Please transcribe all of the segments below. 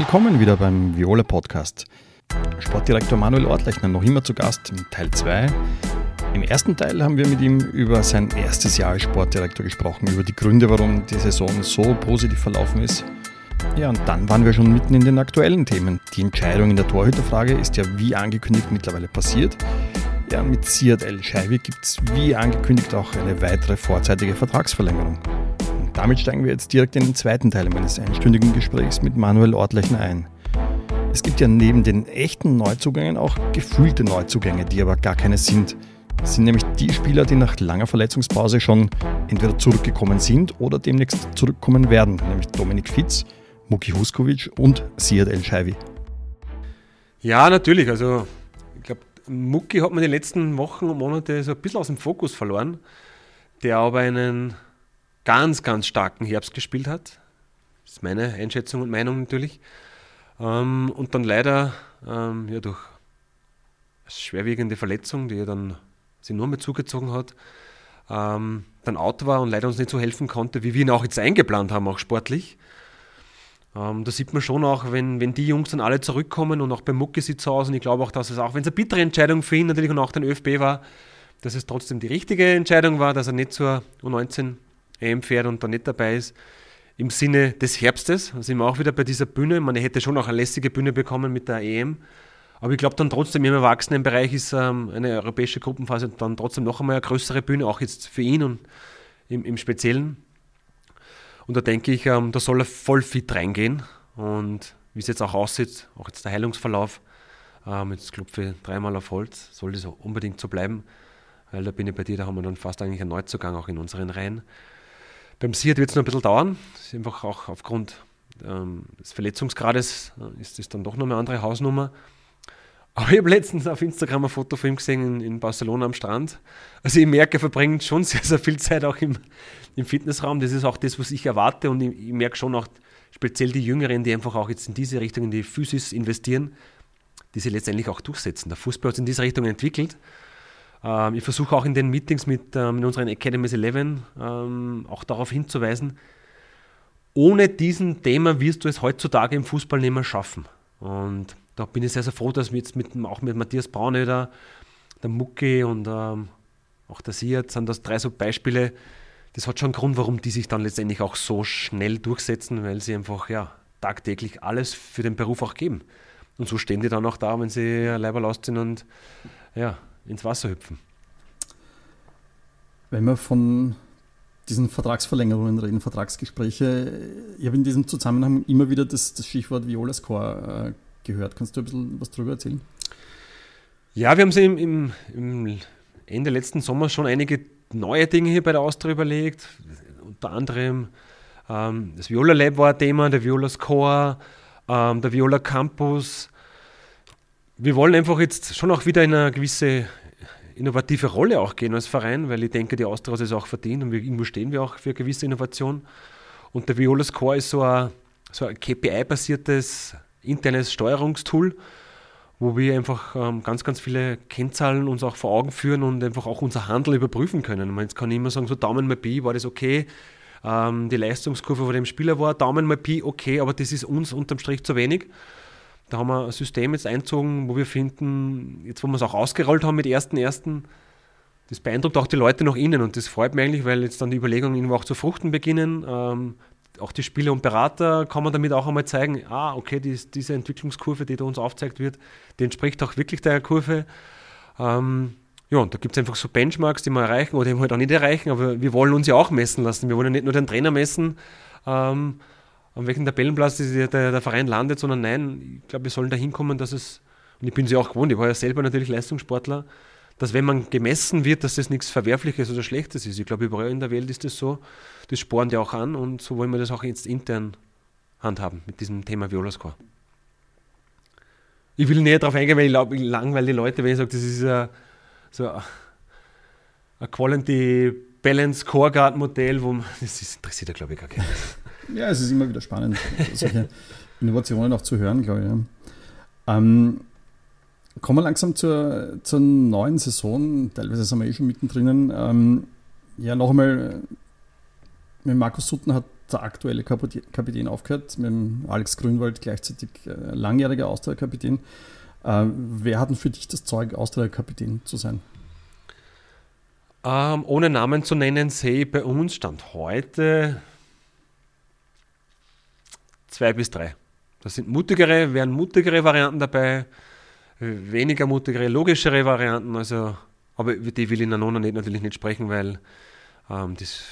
willkommen wieder beim Viola Podcast. Sportdirektor Manuel Ortlechner noch immer zu Gast im Teil 2. Im ersten Teil haben wir mit ihm über sein erstes Jahr als Sportdirektor gesprochen, über die Gründe, warum die Saison so positiv verlaufen ist. Ja, und dann waren wir schon mitten in den aktuellen Themen. Die Entscheidung in der Torhüterfrage ist ja wie angekündigt mittlerweile passiert. Ja, mit Siad El Shaibi gibt es wie angekündigt auch eine weitere vorzeitige Vertragsverlängerung. Damit steigen wir jetzt direkt in den zweiten Teil meines einstündigen Gesprächs mit Manuel Ortlechner ein. Es gibt ja neben den echten Neuzugängen auch gefühlte Neuzugänge, die aber gar keine sind. Das sind nämlich die Spieler, die nach langer Verletzungspause schon entweder zurückgekommen sind oder demnächst zurückkommen werden, nämlich Dominik Fitz, Muki Huskovic und Siad El Shaibi. Ja, natürlich. Also Mucki hat man die letzten Wochen und Monate so ein bisschen aus dem Fokus verloren, der aber einen ganz, ganz starken Herbst gespielt hat. Das ist meine Einschätzung und Meinung natürlich. Ähm, und dann leider ähm, ja, durch schwerwiegende Verletzung, die er dann sich nur mehr zugezogen hat, ähm, dann out war und leider uns nicht so helfen konnte, wie wir ihn auch jetzt eingeplant haben, auch sportlich. Ähm, da sieht man schon auch, wenn, wenn die Jungs dann alle zurückkommen und auch beim Mucki sieht es aus und ich glaube auch, dass es auch, wenn es eine bittere Entscheidung für ihn natürlich und auch den ÖFB war, dass es trotzdem die richtige Entscheidung war, dass er nicht zur U19 EM fährt und da nicht dabei ist. Im Sinne des Herbstes, sind wir auch wieder bei dieser Bühne. Man hätte schon auch eine lässige Bühne bekommen mit der EM. Aber ich glaube dann trotzdem im Erwachsenenbereich ist ähm, eine europäische Gruppenphase dann trotzdem noch einmal eine größere Bühne, auch jetzt für ihn und im, im Speziellen. Und da denke ich, ähm, da soll er voll fit reingehen. Und wie es jetzt auch aussieht, auch jetzt der Heilungsverlauf, ähm, jetzt klopfe ich dreimal auf Holz, soll das unbedingt so bleiben. Weil da bin ich bei dir, da haben wir dann fast eigentlich einen Neuzugang auch in unseren Reihen. Beim Siert wird es noch ein bisschen dauern. Ist einfach auch aufgrund ähm, des Verletzungsgrades äh, ist das dann doch noch eine andere Hausnummer. Aber ich habe letztens auf Instagram ein Foto von ihm gesehen in, in, Barcelona am Strand. Also ich merke, er verbringt schon sehr, sehr viel Zeit auch im, im Fitnessraum. Das ist auch das, was ich erwarte. Und ich, ich, merke schon auch speziell die Jüngeren, die einfach auch jetzt in diese Richtung, in die Physis investieren, die sie letztendlich auch durchsetzen. Der Fußball hat sich in diese Richtung entwickelt. Ähm, ich versuche auch in den Meetings mit ähm, in unseren Academies 11 ähm, auch darauf hinzuweisen, ohne diesen Thema wirst du es heutzutage im Fußball nicht mehr schaffen. Und da bin ich sehr, sehr froh, dass wir jetzt mit, auch mit Matthias Braunöder, der Mucki und ähm, auch der Siert sind das drei so Beispiele. Das hat schon einen Grund, warum die sich dann letztendlich auch so schnell durchsetzen, weil sie einfach ja, tagtäglich alles für den Beruf auch geben. Und so stehen die dann auch da, wenn sie Leiber ausziehen und ja, ins Wasser hüpfen. Wenn wir von diesen Vertragsverlängerungen reden, Vertragsgespräche, ich habe in diesem Zusammenhang immer wieder das, das Stichwort Viola Score äh, gehört. Kannst du ein bisschen was darüber erzählen? Ja, wir haben sie im, im, im Ende letzten Sommer schon einige neue Dinge hier bei der Austria überlegt. Unter anderem ähm, das Viola Lab war ein Thema, der Viola Score, ähm, der Viola Campus. Wir wollen einfach jetzt schon auch wieder in eine gewisse innovative Rolle auch gehen als Verein, weil ich denke, die Austria es auch verdient und wir, irgendwo stehen wir auch für gewisse Innovation. Und der Viola Score ist so ein, so ein KPI-basiertes internes Steuerungstool, wo wir einfach ähm, ganz, ganz viele Kennzahlen uns auch vor Augen führen und einfach auch unser Handel überprüfen können. Jetzt kann ich immer sagen, so Daumen mal Pi, war das okay? Ähm, die Leistungskurve von dem Spieler war Daumen mal Pi, okay, aber das ist uns unterm Strich zu wenig. Da haben wir ein System jetzt einzogen, wo wir finden, jetzt wo wir es auch ausgerollt haben mit ersten ersten, das beeindruckt auch die Leute nach innen und das freut mich eigentlich, weil jetzt dann die Überlegungen irgendwo auch zu fruchten beginnen. Ähm, auch die Spieler und Berater kann man damit auch einmal zeigen, ah, okay, die, diese Entwicklungskurve, die da uns aufzeigt wird, die entspricht auch wirklich der Kurve. Ähm, ja, und da gibt es einfach so Benchmarks, die wir erreichen oder eben halt auch nicht erreichen, aber wir wollen uns ja auch messen lassen. Wir wollen ja nicht nur den Trainer messen, ähm, an welchem Tabellenplatz der, der, der, Verein landet, sondern nein, ich glaube, wir sollen da hinkommen, dass es, und ich bin sie auch gewohnt, ich war ja selber natürlich Leistungssportler, dass wenn man gemessen wird, dass das nichts Verwerfliches oder Schlechtes ist. Ich glaube, überall in der Welt ist das so. Das spornt ja auch an und so wollen wir das auch jetzt intern handhaben mit diesem Thema Violascore. Ich will näher darauf eingehen, weil ich langweile die Leute, wenn ich sage, das ist ein, so ein Quality Balance Core Guard Modell, wo man, das ist, interessiert ja, glaube ich, gar keinen. Ja, es ist immer wieder spannend, solche Innovationen auch zu hören, glaube ich. Ja. Ähm, Kommen wir langsam zur, zur neuen Saison. Teilweise sind wir eh schon mittendrin. Ähm, ja, noch einmal, mit Markus Sutten hat der aktuelle Kapitän aufgehört, mit dem Alex Grünwald gleichzeitig äh, langjähriger Austria-Kapitän. Äh, wer hat denn für dich das Zeug, Austria-Kapitän zu sein? Ähm, ohne Namen zu nennen, sehe ich bei uns Stand heute zwei bis drei. Das sind mutigere, wären mutigere Varianten dabei, weniger mutigere, logischere Varianten. Also, aber über die will ich noch nicht, natürlich nicht sprechen, weil ähm, das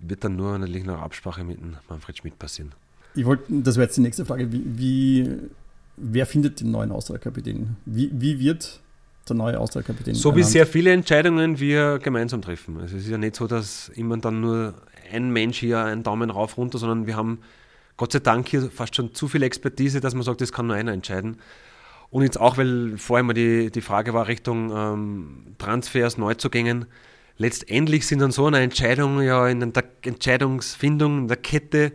wird dann nur natürlich nach Absprache mit Manfred Schmidt passieren. Ich wollte, das wäre jetzt die nächste Frage. Wie, wie wer findet den neuen Austria-Kapitän? Wie, wie wird der neue Austria-Kapitän? So ernannt? wie sehr viele Entscheidungen wir gemeinsam treffen. Also es ist ja nicht so, dass immer dann nur ein Mensch hier einen Daumen rauf runter, sondern wir haben Gott sei Dank hier fast schon zu viel Expertise, dass man sagt, das kann nur einer entscheiden. Und jetzt auch, weil vorher mal die, die Frage war Richtung ähm, Transfers, Neuzugängen. Letztendlich sind dann so eine Entscheidung ja in der Entscheidungsfindung, in der Kette.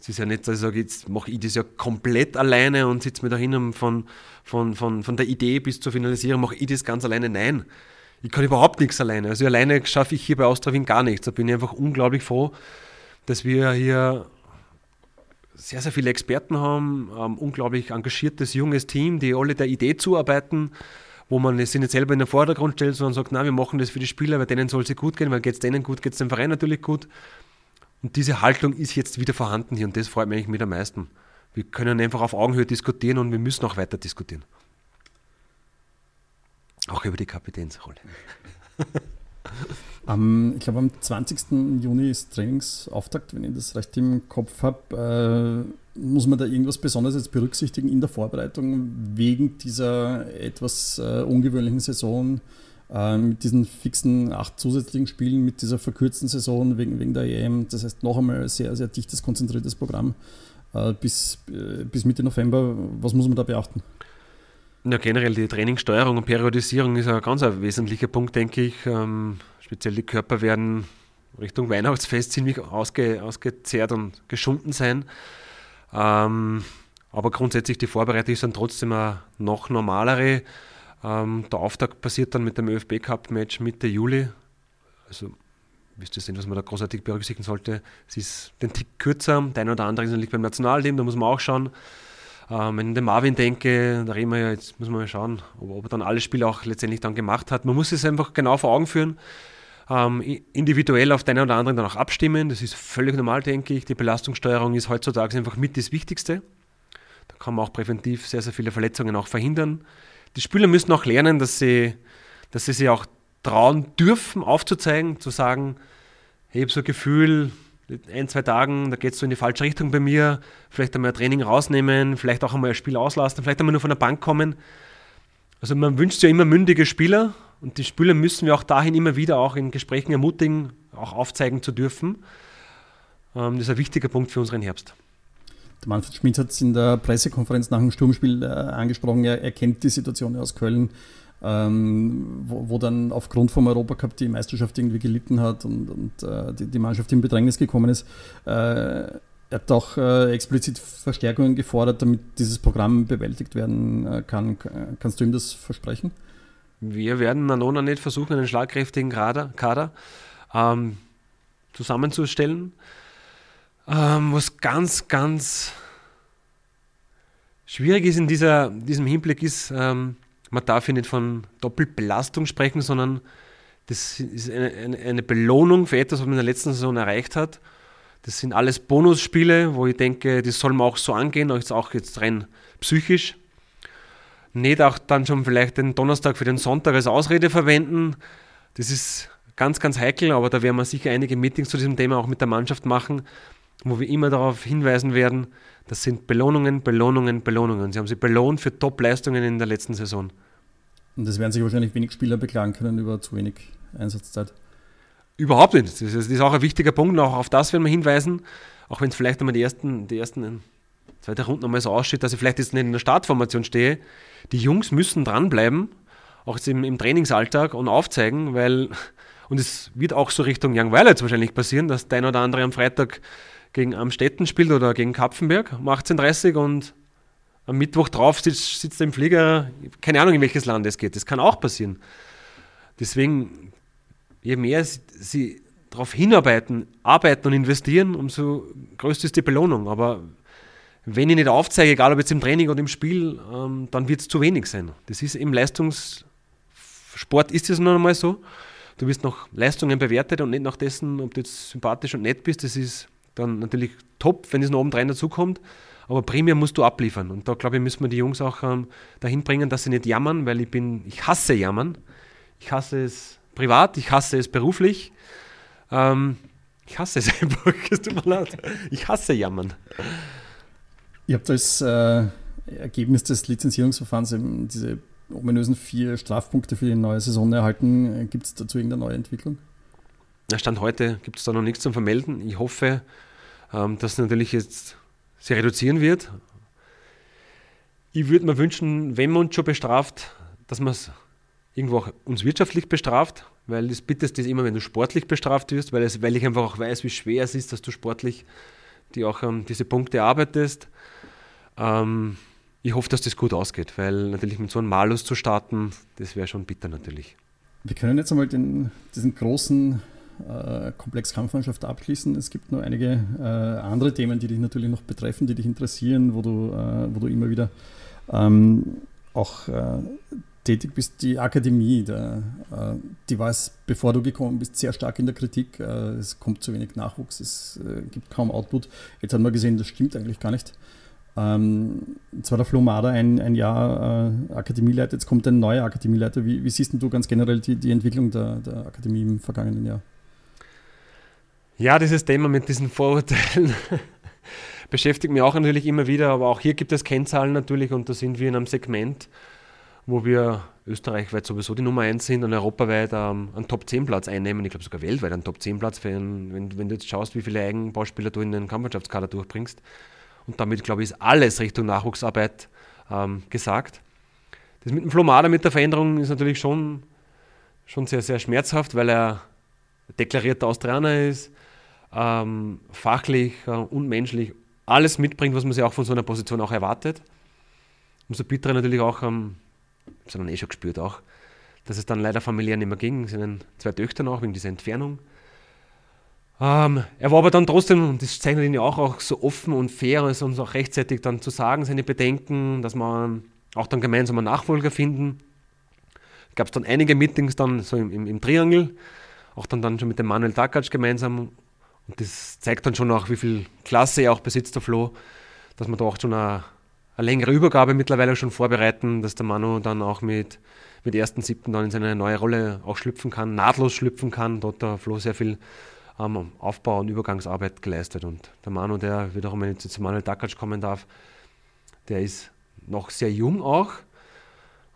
Es ist ja nicht, dass ich sage, jetzt mache ich das ja komplett alleine und sitze mir dahin von, von, von, von der Idee bis zur Finalisierung, mache ich das ganz alleine. Nein, ich kann überhaupt nichts alleine. Also alleine schaffe ich hier bei Austria Wien gar nichts. Da bin ich einfach unglaublich froh, dass wir hier sehr, sehr viele Experten haben, ein unglaublich engagiertes, junges Team, die alle der Idee zuarbeiten, wo man es nicht selber in den Vordergrund stellt, sondern sagt, nein, wir machen das für die Spieler, weil denen soll es gut gehen, weil geht es denen gut, geht es dem Verein natürlich gut. Und diese Haltung ist jetzt wieder vorhanden hier und das freut mich eigentlich mit am meisten. Wir können einfach auf Augenhöhe diskutieren und wir müssen auch weiter diskutieren. Auch über die Kapitänsrolle. Um, ich glaube, am 20. Juni ist Trainingsauftakt, wenn ich das recht im Kopf habe. Äh, muss man da irgendwas Besonderes jetzt berücksichtigen in der Vorbereitung wegen dieser etwas äh, ungewöhnlichen Saison, äh, mit diesen fixen acht zusätzlichen Spielen, mit dieser verkürzten Saison wegen, wegen der EM? Das heißt, noch einmal sehr, sehr dichtes, konzentriertes Programm äh, bis, äh, bis Mitte November. Was muss man da beachten? Ja, generell die Trainingssteuerung und Periodisierung ist ein ganz wesentlicher Punkt, denke ich. Ähm, speziell die Körper werden Richtung Weihnachtsfest ziemlich ausge, ausgezehrt und geschunden sein. Ähm, aber grundsätzlich die Vorbereitung ist dann trotzdem eine noch normalere. Ähm, der Auftakt passiert dann mit dem ÖFB Cup Match Mitte Juli. Also wisst ihr sehen, was man da großartig berücksichtigen sollte. Es ist den Tick kürzer, der eine oder andere ist natürlich beim Nationalteam, da muss man auch schauen. Ähm, wenn ich den Marvin denke, da reden wir ja, jetzt muss man mal schauen, ob, ob er dann alle Spiele auch letztendlich dann gemacht hat. Man muss es einfach genau vor Augen führen ähm, individuell auf den oder anderen dann auch abstimmen. Das ist völlig normal, denke ich. Die Belastungssteuerung ist heutzutage einfach mit das Wichtigste. Da kann man auch präventiv sehr, sehr viele Verletzungen auch verhindern. Die Spieler müssen auch lernen, dass sie, dass sie sich auch trauen dürfen, aufzuzeigen, zu sagen, ich habe so ein Gefühl, ein, zwei Tagen, da geht es so in die falsche Richtung bei mir, vielleicht einmal ein Training rausnehmen, vielleicht auch einmal ein Spiel auslassen, vielleicht einmal nur von der Bank kommen. Also man wünscht ja immer mündige Spieler und die Spieler müssen wir auch dahin immer wieder auch in Gesprächen ermutigen, auch aufzeigen zu dürfen. Ähm, das ist ein wichtiger Punkt für unseren Herbst. Der Manfred Schmidt hat es in der Pressekonferenz nach dem Sturmspiel äh, angesprochen, er, er, kennt die Situation aus Köln, ähm, wo, wo, dann aufgrund vom Europacup die Meisterschaft irgendwie gelitten hat und, und äh, die, die, Mannschaft in Bedrängnis gekommen ist. Äh, er hat auch äh, explizit Verstärkungen gefordert, damit dieses Programm bewältigt werden äh, kann. Kannst du ihm das versprechen? Wir werden Nanona nicht versuchen, einen schlagkräftigen Kader, Kader ähm, zusammenzustellen. Ähm, was ganz, ganz schwierig ist in dieser, diesem Hinblick ist, ähm, man darf hier nicht von Doppelbelastung sprechen, sondern das ist eine, eine, eine, Belohnung für etwas, was man in der letzten Saison erreicht hat. Das sind alles Bonusspiele, wo ich denke, das soll man auch so angehen, auch jetzt rein psychisch nicht auch dann schon vielleicht den Donnerstag für den Sonntag als Ausrede verwenden. Das ist ganz, ganz heikel, aber da werden wir sicher einige Meetings zu diesem Thema auch mit der Mannschaft machen, wo wir immer darauf hinweisen werden, das sind Belohnungen, Belohnungen, Belohnungen. Sie haben sie belohnt für Top-Leistungen in der letzten Saison. Und das werden sich wahrscheinlich wenig Spieler beklagen können über zu wenig Einsatzzeit. Überhaupt nicht. Das ist, das ist auch ein wichtiger Punkt. Auch auf das werden wir hinweisen. Auch wenn es vielleicht einmal die ersten, die ersten zweite Runde nochmal so aussieht, dass ich vielleicht jetzt nicht in der Startformation stehe. Die Jungs müssen dranbleiben, auch jetzt im, im Trainingsalltag und aufzeigen, weil, und es wird auch so Richtung Young Violets wahrscheinlich passieren, dass der eine oder andere am Freitag gegen Amstetten spielt oder gegen Kapfenberg um 18.30 Uhr und am Mittwoch drauf sitzt, sitzt im Flieger, keine Ahnung, in welches Land es geht. Das kann auch passieren. Deswegen, je mehr sie darauf hinarbeiten, arbeiten und investieren, umso größer ist die Belohnung. Aber wenn ich nicht aufzeige, egal ob jetzt im Training oder im Spiel, ähm, dann wird es zu wenig sein. Das ist im Leistungssport ist es noch einmal so. Du wirst nach Leistungen bewertet und nicht nach dessen, ob du jetzt sympathisch und nett bist. Das ist dann natürlich top, wenn es noch oben rein dazukommt. Aber primär musst du abliefern. Und da glaube ich, müssen wir die Jungs auch ähm, dahin bringen, dass sie nicht jammern, weil ich bin, ich hasse jammern. Ich hasse es privat, ich hasse es beruflich. Ähm, ich hasse es einfach, es tut mir leid. Ich hasse jammern. Ihr habt als äh, Ergebnis des Lizenzierungsverfahrens eben diese ominösen vier Strafpunkte für die neue Saison erhalten. Gibt es dazu irgendeine neue Entwicklung? Na, Stand heute gibt es da noch nichts zum Vermelden. Ich hoffe, ähm, dass natürlich jetzt sie reduzieren wird. Ich würde mir wünschen, wenn man uns schon bestraft, dass man es irgendwo auch uns wirtschaftlich bestraft, weil das bittest ist immer, wenn du sportlich bestraft wirst, weil, es, weil ich einfach auch weiß, wie schwer es ist, dass du sportlich die auch ähm, diese Punkte arbeitest. Ähm, ich hoffe, dass das gut ausgeht, weil natürlich mit so einem Malus zu starten, das wäre schon bitter natürlich. Wir können jetzt einmal den, diesen großen äh, Komplex Kampfmannschaft abschließen. Es gibt noch einige äh, andere Themen, die dich natürlich noch betreffen, die dich interessieren, wo du, äh, wo du immer wieder ähm, auch äh, tätig bist. Die Akademie, der, äh, die war es, bevor du gekommen bist, sehr stark in der Kritik. Äh, es kommt zu wenig Nachwuchs, es gibt kaum Output. Jetzt haben wir gesehen, das stimmt eigentlich gar nicht. Ähm, jetzt der Flo Mader ein, ein Jahr äh, Akademieleiter, jetzt kommt ein neuer Akademieleiter. Wie, wie siehst du ganz generell die, die Entwicklung der, der Akademie im vergangenen Jahr? Ja, dieses Thema mit diesen Vorurteilen beschäftigt mich auch natürlich immer wieder, aber auch hier gibt es Kennzahlen natürlich und da sind wir in einem Segment, wo wir österreichweit sowieso die Nummer 1 sind und europaweit ähm, einen Top-10-Platz einnehmen, ich glaube sogar weltweit einen Top-10-Platz, wenn, wenn du jetzt schaust, wie viele Eigenbauspieler du in den Kampfmannschaftskader durchbringst. Und damit, glaube ich, ist alles Richtung Nachwuchsarbeit ähm, gesagt. Das mit dem Flomada, mit der Veränderung, ist natürlich schon, schon sehr, sehr schmerzhaft, weil er deklarierter Australier ist, ähm, fachlich äh, und menschlich alles mitbringt, was man sich auch von so einer Position auch erwartet. Umso bitterer natürlich auch, ähm, das hat man eh schon gespürt auch, dass es dann leider familiär nicht mehr ging, Es sind zwei Töchter noch wegen dieser Entfernung. Ähm, er war aber dann trotzdem, und das zeichnet ihn ja auch, auch so offen und fair, also uns auch rechtzeitig dann zu sagen, seine Bedenken, dass man auch dann gemeinsam einen Nachfolger finden. Gab es dann einige Meetings dann so im, im, im Triangel, auch dann, dann schon mit dem Manuel Takac gemeinsam. Und das zeigt dann schon auch, wie viel Klasse er auch besitzt, der Flo, dass man da auch schon eine, eine längere Übergabe mittlerweile schon vorbereiten, dass der Manu dann auch mit, mit 1.7. dann in seine neue Rolle auch schlüpfen kann, nahtlos schlüpfen kann. Dort hat der Flo sehr viel ähm, Aufbau- und Übergangsarbeit geleistet. Und der Manu, der wiederum, wenn ich zu Manuel Dakac kommen darf, der ist noch sehr jung auch,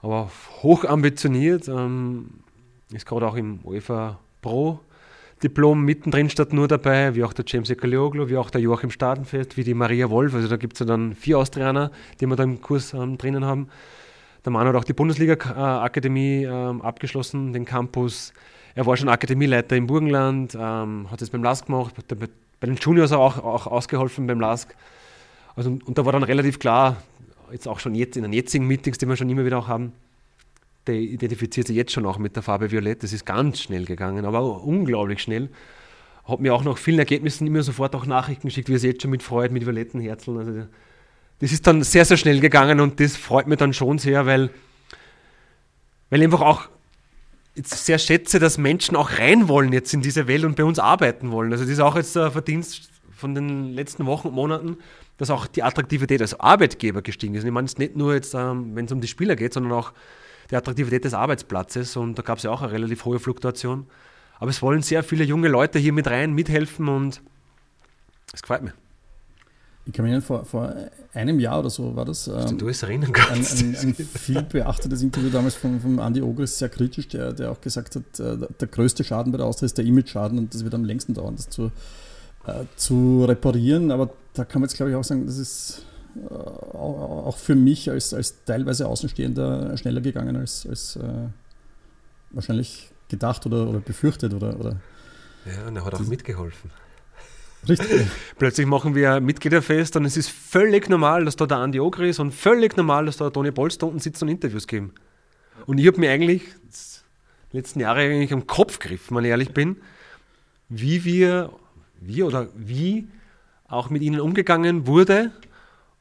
aber hoch ambitioniert, ähm, ist gerade auch im UEFA Pro Diplom mittendrin statt nur dabei, wie auch der James Ekalioglu, wie auch der Joachim Stadenfest, wie die Maria Wolf. Also da gibt es ja dann vier Austrianer, die wir da im Kurs ähm, drinnen haben. Der Mann hat auch die Bundesliga-Akademie ähm, abgeschlossen, den Campus. Er war schon Akademieleiter im Burgenland, ähm, hat es beim LASK gemacht, bei, bei den Juniors auch, auch ausgeholfen beim LASK. Also, und da war dann relativ klar, jetzt auch schon jetzt in den jetzigen Meetings, die wir schon immer wieder auch haben, der identifiziert sich jetzt schon auch mit der Farbe Violett. Das ist ganz schnell gegangen, aber unglaublich schnell. Hat mir auch nach vielen Ergebnissen immer sofort auch Nachrichten geschickt, wie es jetzt schon mit Freude, mit violetten Herzeln. Also das ist dann sehr, sehr schnell gegangen und das freut mich dann schon sehr, weil, weil einfach auch sehr schätze, dass Menschen auch rein wollen jetzt in diese Welt und bei uns arbeiten wollen. Also das ist auch jetzt der Verdienst von den letzten Wochen und Monaten, dass auch die Attraktivität als Arbeitgeber gestiegen ist. Und ich meine es nicht nur jetzt, ähm, wenn es um die Spieler geht, sondern auch die Attraktivität des Arbeitsplatzes und da gab es ja auch eine relativ hohe Fluktuation. Aber es wollen sehr viele junge Leute hier mit rein, mithelfen und es gefällt mir. Ich kann mich erinnern, vor, vor einem Jahr oder so war das. Ähm, du es erinnern kannst. Ein, ein, ein viel beachtetes Interview damals von, von Andy Ogris, sehr kritisch, der, der auch gesagt hat, äh, der größte Schaden bei der Austria ist der Image-Schaden und das wird am längsten dauern, das zu, äh, zu reparieren. Aber da kann man jetzt, glaube ich, auch sagen, das ist äh, auch für mich als, als teilweise Außenstehender schneller gegangen als, als äh, wahrscheinlich gedacht oder, oder befürchtet. Oder, oder ja, und er hat auch mitgeholfen. Richtig. Plötzlich machen wir Mitgliederfest und es ist völlig normal, dass da der Andi Ogri ist und völlig normal, dass da der Toni Polster unten sitzt und Interviews geben. Und ich habe mir eigentlich die letzten Jahre eigentlich am Kopf gegriffen, wenn ich ehrlich bin, wie wir, wie oder wie auch mit ihnen umgegangen wurde.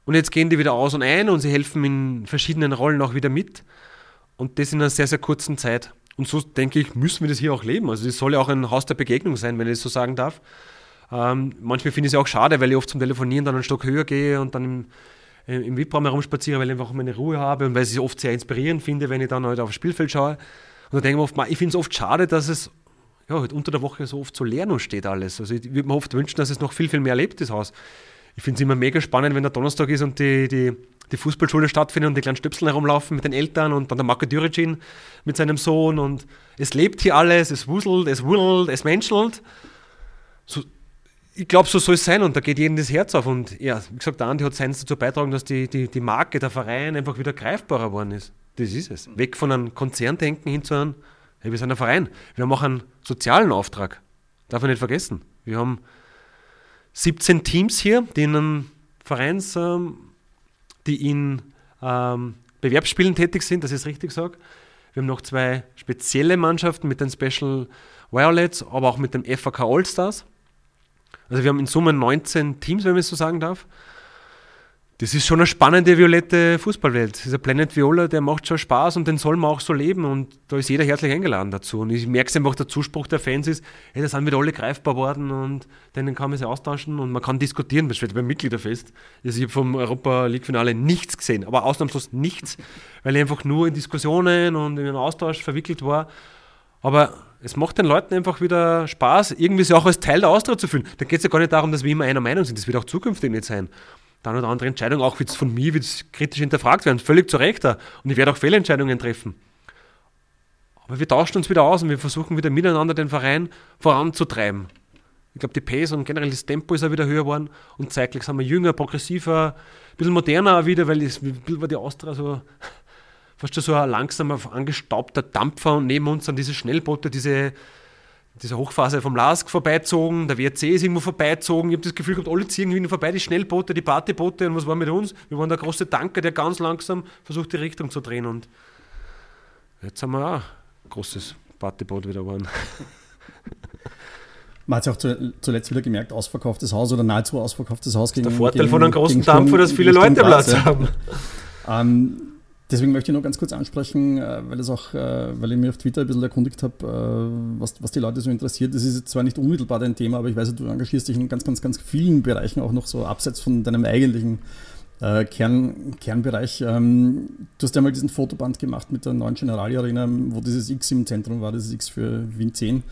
Und jetzt gehen die wieder aus und ein und sie helfen in verschiedenen Rollen auch wieder mit. Und das in einer sehr, sehr kurzen Zeit. Und so denke ich, müssen wir das hier auch leben. Also das soll ja auch ein Haus der Begegnung sein, wenn ich das so sagen darf. Ähm, manchmal finde ich es auch schade, weil ich oft zum Telefonieren dann einen Stock höher gehe und dann im, äh, im VIP-Raum herumspaziere, weil ich einfach meine Ruhe habe und weil ich es oft sehr inspirierend finde, wenn ich dann halt auf das Spielfeld schaue. Und da denke ich mir oft, ich finde es oft schade, dass es ja, halt unter der Woche so oft so leer noch steht alles. Also ich würde mir oft wünschen, dass es noch viel, viel mehr lebt, das Haus. Ich finde es immer mega spannend, wenn der Donnerstag ist und die, die, die Fußballschule stattfindet und die kleinen Stöpsel herumlaufen mit den Eltern und dann der Marco Düricin mit seinem Sohn und es lebt hier alles, es wuselt, es wurselt, es menschelt. So, ich glaube, so soll es sein und da geht jedem das Herz auf. Und ja, wie gesagt, der Andi hat seins dazu beitragen, dass die, die, die Marke, der Verein einfach wieder greifbarer geworden ist. Das ist es. Weg von einem Konzerndenken hin zu einem, hey, wir sind ein Verein. Wir haben auch einen sozialen Auftrag. Darf man nicht vergessen. Wir haben 17 Teams hier, die in einem Vereins, ähm, die in ähm, Bewerbsspielen tätig sind, dass ich es richtig sage. Wir haben noch zwei spezielle Mannschaften mit den Special Violets, aber auch mit dem FAK All-Stars. Also wir haben in Summe 19 Teams, wenn man es so sagen darf. Das ist schon eine spannende violette Fußballwelt. Dieser Planet Viola, der macht schon Spaß und den soll man auch so leben und da ist jeder herzlich eingeladen dazu. Und ich merke es einfach, der Zuspruch der Fans ist, hey, da sind wieder alle greifbar worden und denen kann man sich austauschen und man kann diskutieren, das steht beim Mitgliederfest. Also ich habe vom Europa League Finale nichts gesehen, aber ausnahmslos nichts, weil ich einfach nur in Diskussionen und in einen Austausch verwickelt war. Aber es macht den Leuten einfach wieder Spaß, irgendwie sich auch als Teil der Austria zu fühlen. Da geht es ja gar nicht darum, dass wir immer einer Meinung sind. Das wird auch zukünftig nicht sein. Dann oder andere Entscheidung, auch von mir, wird kritisch hinterfragt werden. Völlig zu Recht. Und ich werde auch Fehlentscheidungen treffen. Aber wir tauschen uns wieder aus und wir versuchen wieder miteinander den Verein voranzutreiben. Ich glaube, die Pace und generell das Tempo ist auch wieder höher geworden und zeitlich sind wir jünger, progressiver, ein bisschen moderner auch wieder, weil es war die Austria so fast so ein langsamer, angestaubter Dampfer und neben uns dann diese Schnellboote, diese, diese Hochphase vom LASK vorbeizogen, der WRC ist irgendwo vorbeizogen. Ich habe das Gefühl gehabt, alle ziehen irgendwie vorbei, die Schnellboote, die Partyboote und was war mit uns? Wir waren der große Tanker, der ganz langsam versucht, die Richtung zu drehen und jetzt haben wir auch ein großes Partyboot wieder geworden. Man hat es auch zuletzt wieder gemerkt, ausverkauftes Haus oder nahezu ausverkauftes Haus. Gegen, der Vorteil gegen, von einem großen Dampfer, dass viele Leute Platz haben. Ähm, Deswegen möchte ich noch ganz kurz ansprechen, äh, weil, es auch, äh, weil ich mir auf Twitter ein bisschen erkundigt habe, äh, was, was die Leute so interessiert. Das ist zwar nicht unmittelbar dein Thema, aber ich weiß, du engagierst dich in ganz, ganz, ganz vielen Bereichen auch noch so abseits von deinem eigentlichen Kern, Kernbereich. Ähm, du hast ja mal diesen Fotoband gemacht mit der neuen Generali Arena, wo dieses X im Zentrum war, das X für Wien 10.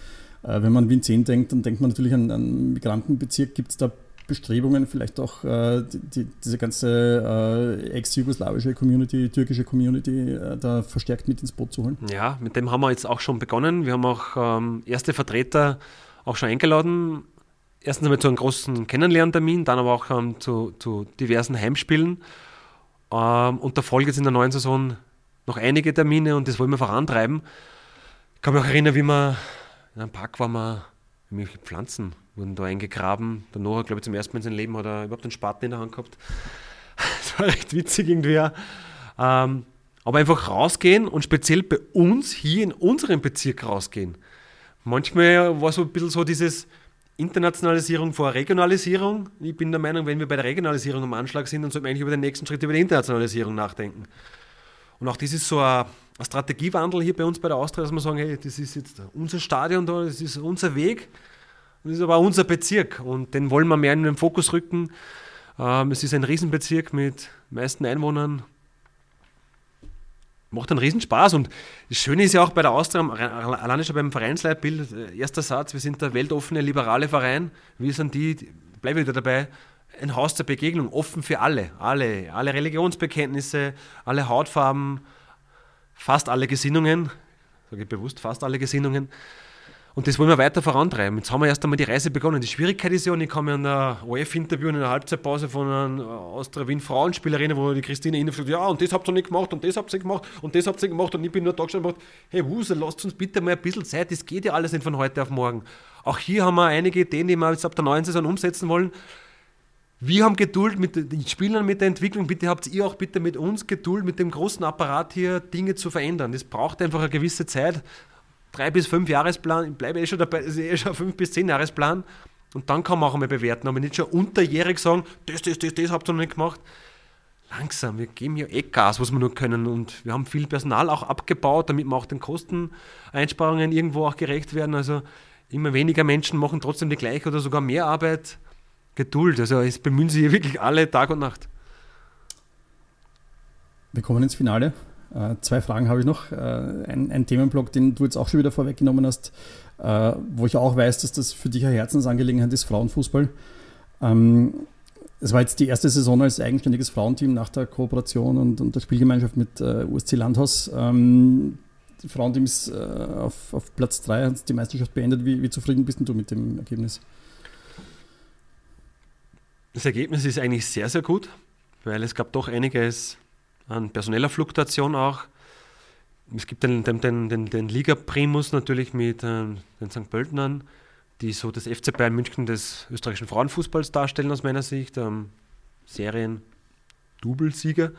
Wenn man Wien 10 denkt, dann denkt man natürlich an einen Migrantenbezirk. Gibt es da Bestrebungen, vielleicht auch äh, die, diese ganze äh, ex-jugoslawische Community, türkische Community äh, da verstärkt mit ins Boot zu holen? Ja, mit dem haben wir jetzt auch schon begonnen. Wir haben auch ähm, erste Vertreter auch schon eingeladen. Erstens einmal zu einem großen Kennenlerntermin, dann aber auch ähm, zu, zu, diversen Heimspielen. Ähm, und da folgt jetzt in der neuen Saison noch einige Termine und das wollen wir vorantreiben. Ich kann mich auch erinnern, wie wir in einem Park waren, wir irgendwelche Pflanzen wurden da eingegraben. Der Noah, glaube ich, zum ersten Mal in seinem Leben hat er überhaupt einen Spaten in der Hand gehabt. Das war recht witzig irgendwie. Ähm, aber einfach rausgehen und speziell bei uns hier in unserem Bezirk rausgehen. Manchmal war so ein bisschen so dieses Internationalisierung vor Regionalisierung. Ich bin der Meinung, wenn wir bei der Regionalisierung am Anschlag sind, dann sollten wir eigentlich über den nächsten Schritt über die Internationalisierung nachdenken. Und auch das ist so ein, ein Strategiewandel hier bei uns bei der Austria, dass wir sagen, hey, das ist jetzt unser Stadion da, das ist unser Weg das ist aber auch unser Bezirk und den wollen wir mehr in den Fokus rücken. Ähm, es ist ein Riesenbezirk mit meisten Einwohnern. Macht einen Riesenspaß und das Schöne ist ja auch bei der Austria, alleine schon beim Vereinsleitbild, äh, erster Satz, wir sind der weltoffene, liberale Verein. Wir sind die, bleibe wieder dabei, ein Haus der Begegnung, offen für alle, alle, alle Religionsbekenntnisse, alle Hautfarben, fast alle Gesinnungen, sage ich bewusst, fast alle Gesinnungen. Und das wollen wir weiter vorantreiben. Jetzt haben wir erst einmal die Reise begonnen. Die Schwierigkeit ist ja, und ich kam ja an der OF-Interview in einer Halbzeitpause von einer Austria Wien Frauenspielerin, wo die Christine Ihnen sagt, ja, und das habt ihr nicht gemacht, und das habt ihr gemacht, und das habt ihr gemacht, und ich bin nur da gestanden und gesagt, hey Wuse, lasst uns bitte mal ein bisschen Zeit, das geht ja alles nicht von heute auf morgen. Auch hier haben wir einige Ideen, die wir jetzt ab der neuen Saison umsetzen wollen. Wir haben Geduld mit den Spielern, mit der Entwicklung. Bitte habt ihr auch bitte mit uns Geduld, mit dem großen Apparat hier Dinge zu verändern. Das braucht einfach eine gewisse Zeit. drei bis fünf Jahresplan, ich bleibe eh schon dabei, das ist eh schon fünf bis zehn Jahresplan. Und dann kann man auch einmal bewerten, aber nicht schon unterjährig sagen, das, das, das, das habt ihr noch nicht gemacht. Langsam, wir geben ja eh Gas, was wir nur können. Und wir haben viel Personal auch abgebaut, damit wir auch den Kosteneinsparungen irgendwo auch gerecht werden. Also immer weniger Menschen machen trotzdem die gleiche oder sogar mehr Arbeit. Geduld, also es bemühen sich wirklich alle Tag und Nacht. Wir kommen ins Finale. Äh, zwei Fragen habe ich noch. Äh, ein, ein, Themenblock, den du jetzt auch schon wieder vorweggenommen hast, äh, wo ich auch weiß, dass das für dich eine Herzensangelegenheit ist, Frauenfußball. Ähm, es war jetzt die erste Saison als eigenständiges Frauenteam nach der Kooperation und, und der Spielgemeinschaft mit äh, USC Landhaus. Ähm, die Frauenteam ist äh, auf, auf, Platz 3, hat die Meisterschaft beendet. Wie, wie zufrieden bist du mit dem Ergebnis? Das Ergebnis ist eigentlich sehr, sehr gut, weil es gab doch einiges an personeller Fluktuation auch. Es gibt den, den, den, den Liga-Primus natürlich mit äh, den St. Pöltenern, die so das FC Bayern München des österreichischen Frauenfußballs darstellen aus meiner Sicht. Ähm, Serien Doublesieger.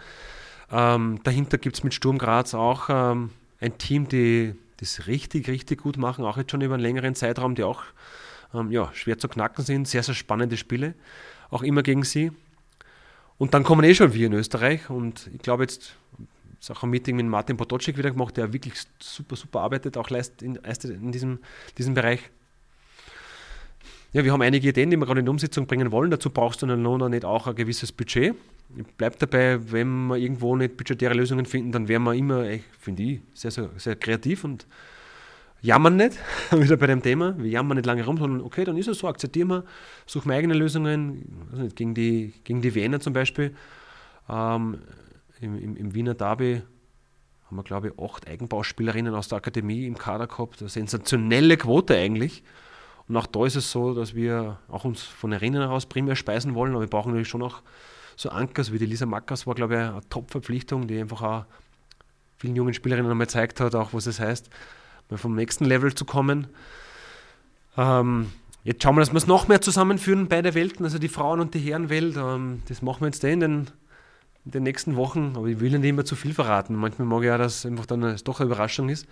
Ähm, dahinter gibt es mit Sturm Graz auch ähm, ein Team, die das richtig, richtig gut machen, auch jetzt schon über einen längeren Zeitraum, die auch ähm, ja, schwer zu knacken sind. Sehr, sehr spannende Spiele, auch immer gegen sie. Und dann kommen eh schon wir in Österreich und ich glaube jetzt, ist auch ein Meeting mit Martin Potocnik wieder gemacht, der wirklich super, super arbeitet, auch leistet in, in diesem, diesem Bereich. Ja, wir haben einige Ideen, die wir gerade in die Umsetzung bringen wollen. Dazu brauchst du dann noch nicht auch ein gewisses Budget. Bleibt dabei, wenn wir irgendwo nicht budgetäre Lösungen finden, dann wären wir immer, finde ich, sehr, sehr, sehr kreativ und jammern nicht, wieder bei dem Thema, wir jammern nicht lange rum, sondern okay, dann ist es so, akzeptieren wir, suchen wir eigene Lösungen, nicht, gegen, die, gegen die Wiener zum Beispiel, ähm, im, im, im, Wiener Derby haben wir, glaube ich, acht Eigenbauspielerinnen aus der Akademie im Kader gehabt, eine sensationelle Quote eigentlich. Und auch da ist es so, dass wir auch uns von den Rennen heraus primär speisen wollen, aber wir brauchen natürlich schon auch so Ankers wie die Lisa Mackers war, glaube ich, eine Top-Verpflichtung, die einfach auch vielen jungen Spielerinnen einmal gezeigt hat, auch was es heißt, mal vom nächsten Level zu kommen. Ähm, jetzt schauen wir, dass wir es noch mehr zusammenführen, beide Welten, also die Frauen- und die Herrenwelt. Ähm, das machen wir jetzt eh in den, in den nächsten Wochen, aber ich will nicht immer zu viel verraten. Manchmal mag ich ja, dass einfach dann eine, doch eine Überraschung ist.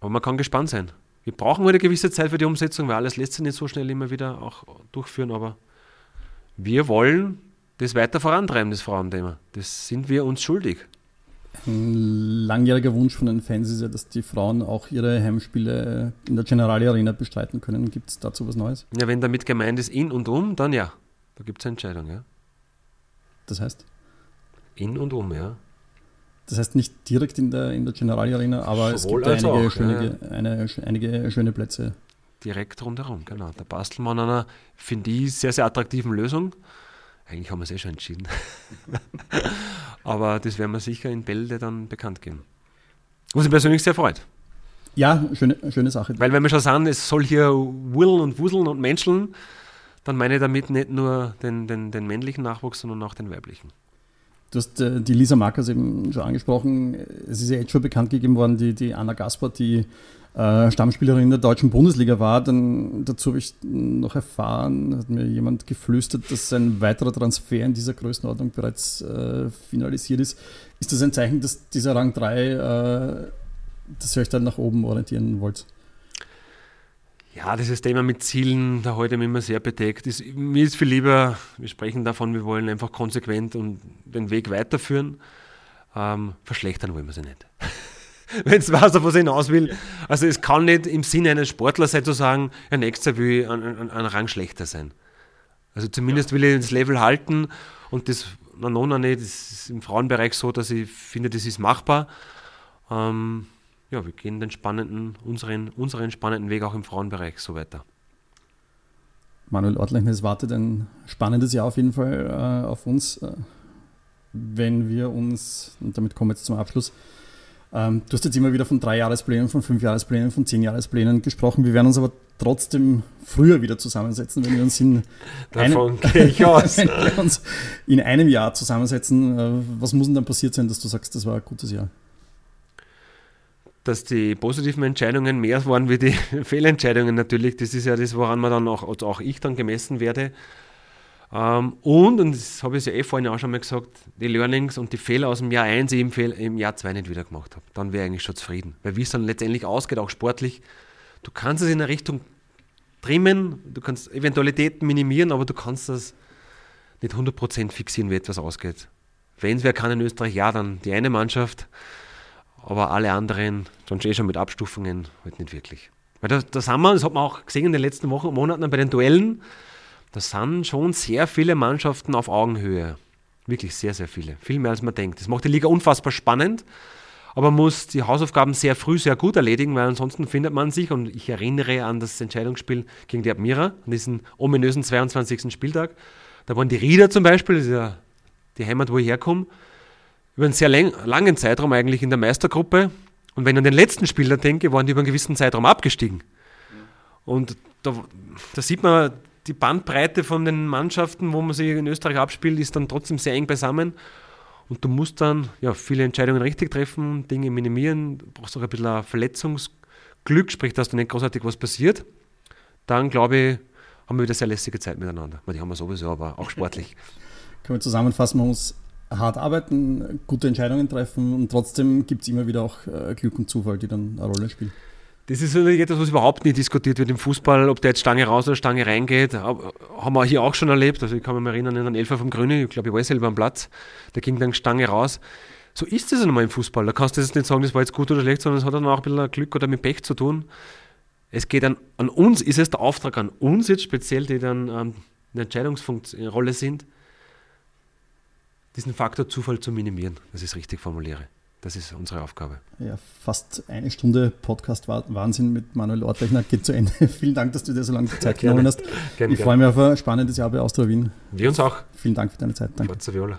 Aber man kann gespannt sein. Wir brauchen halt eine gewisse Zeit für die Umsetzung, weil alles lässt sich nicht so schnell immer wieder auch durchführen, aber wir wollen das weiter vorantreiben, das Frauenthema. Das sind wir uns schuldig. Ein langjähriger Wunsch von den Fans ist ja, dass die Frauen auch ihre Heimspiele in der Generali Arena bestreiten können. Gibt es dazu was Neues? Ja, wenn damit gemeint ist in und um, dann ja. Da gibt es eine Entscheidung, ja. Das heißt? In und um, ja. Das heißt nicht direkt in der, in der Generali Arena, aber Sowohl es gibt einige, auch, schöne, ja. eine, einige schöne Plätze. Direkt rundherum, genau. Da basteln wir an einer, finde ich, sehr, sehr attraktiven Lösung. Eigentlich haben wir es eh schon entschieden. Aber das werden wir sicher in Bälde dann bekannt geben. Was mich persönlich sehr freut. Ja, schöne, schöne Sache. Weil wenn wir schon sagen, es soll hier wurzeln und wuseln und menscheln, dann meine ich damit nicht nur den, den, den männlichen Nachwuchs, sondern auch den weiblichen. Du hast äh, die Lisa Markers eben schon angesprochen. Es ist ja jetzt schon bekannt gegeben worden, die, die Anna Gaspar, die äh, Stammspielerin der deutschen Bundesliga war. Dann dazu habe ich noch erfahren, hat mir jemand geflüstert, dass ein weiterer Transfer in dieser Größenordnung bereits äh, finalisiert ist. Ist das ein Zeichen, dass dieser Rang 3, äh, dass ihr euch dann nach oben orientieren wollt? Ja, dieses Thema mit Zielen, da heute immer sehr bedeckt. Ist, mir ist viel lieber, wir sprechen davon, wir wollen einfach konsequent und den Weg weiterführen. Ähm, verschlechtern wollen wir sie nicht. wenn es weiß, auf was hinaus will. Also es kann nicht im Sinne eines Sportlers sein, zu sagen, ja, nächstes Jahr will ich an Rang schlechter sein. Also zumindest will ich das Level halten und das na, noch nicht. Das ist im Frauenbereich so, dass ich finde, das ist machbar. Ähm, ja, wir gehen den spannenden, unseren, unseren spannenden Weg auch im Frauenbereich so weiter. Manuel Ortlechner, es wartet ein spannendes Jahr auf jeden Fall äh, auf uns. Äh, wenn wir uns, und damit kommen wir jetzt zum Abschluss, ähm, du hast jetzt immer wieder von drei Jahresplänen, von fünf Jahresplänen, von zehn Jahresplänen gesprochen. Wir werden uns aber trotzdem früher wieder zusammensetzen, wenn wir uns in, einem, wir uns in einem Jahr zusammensetzen. Äh, was muss denn dann passiert sein, dass du sagst, das war ein gutes Jahr? Dass die positiven Entscheidungen mehr waren wie die Fehlentscheidungen natürlich. Das ist ja das, woran man dann auch, also auch ich dann gemessen werde. Ähm, und, und das habe ich ja eh vorhin auch schon mal gesagt, die Learnings und die Fehler aus dem Jahr 1 im, im Jahr 2 nicht wieder gemacht habe. Dann wäre ich eigentlich schon zufrieden. Weil wie es dann letztendlich ausgeht, auch sportlich, du kannst es in eine Richtung trimmen, du kannst Eventualitäten minimieren, aber du kannst das nicht 100% fixieren, wie etwas ausgeht. Wenn es wer kann in Österreich, ja, dann die eine Mannschaft, aber alle anderen, dann eh schon mit Abstufungen, halt nicht wirklich. Weil da, da sind wir, das hat man auch gesehen in den letzten Wochen und Monaten bei den Duellen, da sind schon sehr viele Mannschaften auf Augenhöhe. Wirklich sehr, sehr viele. Viel mehr als man denkt. Das macht die Liga unfassbar spannend, aber man muss die Hausaufgaben sehr früh, sehr gut erledigen, weil ansonsten findet man sich, und ich erinnere an das Entscheidungsspiel gegen die Admira, an diesen ominösen 22. Spieltag. Da waren die Rieder zum Beispiel, das ist ja die Heimat, wo ich herkomme, über einen sehr langen Zeitraum eigentlich in der Meistergruppe. Und wenn ich an den letzten Spieler denke, waren die über einen gewissen Zeitraum abgestiegen. Und da, da sieht man, die Bandbreite von den Mannschaften, wo man sich in Österreich abspielt, ist dann trotzdem sehr eng beisammen. Und du musst dann ja, viele Entscheidungen richtig treffen, Dinge minimieren, du brauchst auch ein bisschen Verletzungsglück, sprich, dass da nicht großartig was passiert. Dann, glaube ich, haben wir wieder sehr lässige Zeit miteinander. Die haben wir sowieso, aber auch sportlich. Können wir zusammenfassen, man muss hart arbeiten, gute Entscheidungen treffen und trotzdem gibt es immer wieder auch äh, Glück und Zufall, die dann eine Rolle spielen. Das ist natürlich etwas, was überhaupt nicht diskutiert wird im Fußball, ob der jetzt Stange raus oder Stange reingeht. Haben wir hier auch schon erlebt. Also ich kann mich erinnern an den Elfer vom Grünen, ich glaube, ich war selber am Platz, der ging dann Stange raus. So ist es einmal im Fußball. Da kannst du jetzt nicht sagen, das war jetzt gut oder schlecht, sondern es hat dann auch ein bisschen Glück oder mit Pech zu tun. Es geht an, an uns, ist es der Auftrag an uns jetzt speziell, die dann ähm, in der Entscheidungsrolle sind, diesen Faktor Zufall zu minimieren, dass ich es richtig formuliere. Das ist unsere Aufgabe. Ja, fast eine Stunde Podcast Wahnsinn mit Manuel Ortlechner geht zu Ende. Vielen Dank, dass du dir so lange Zeit genommen hast. Gerne, ich gerne. freue mich auf ein spannendes Jahr bei Austria Wien. Wir uns auch. Vielen Dank für deine Zeit. Danke. Forza Viola.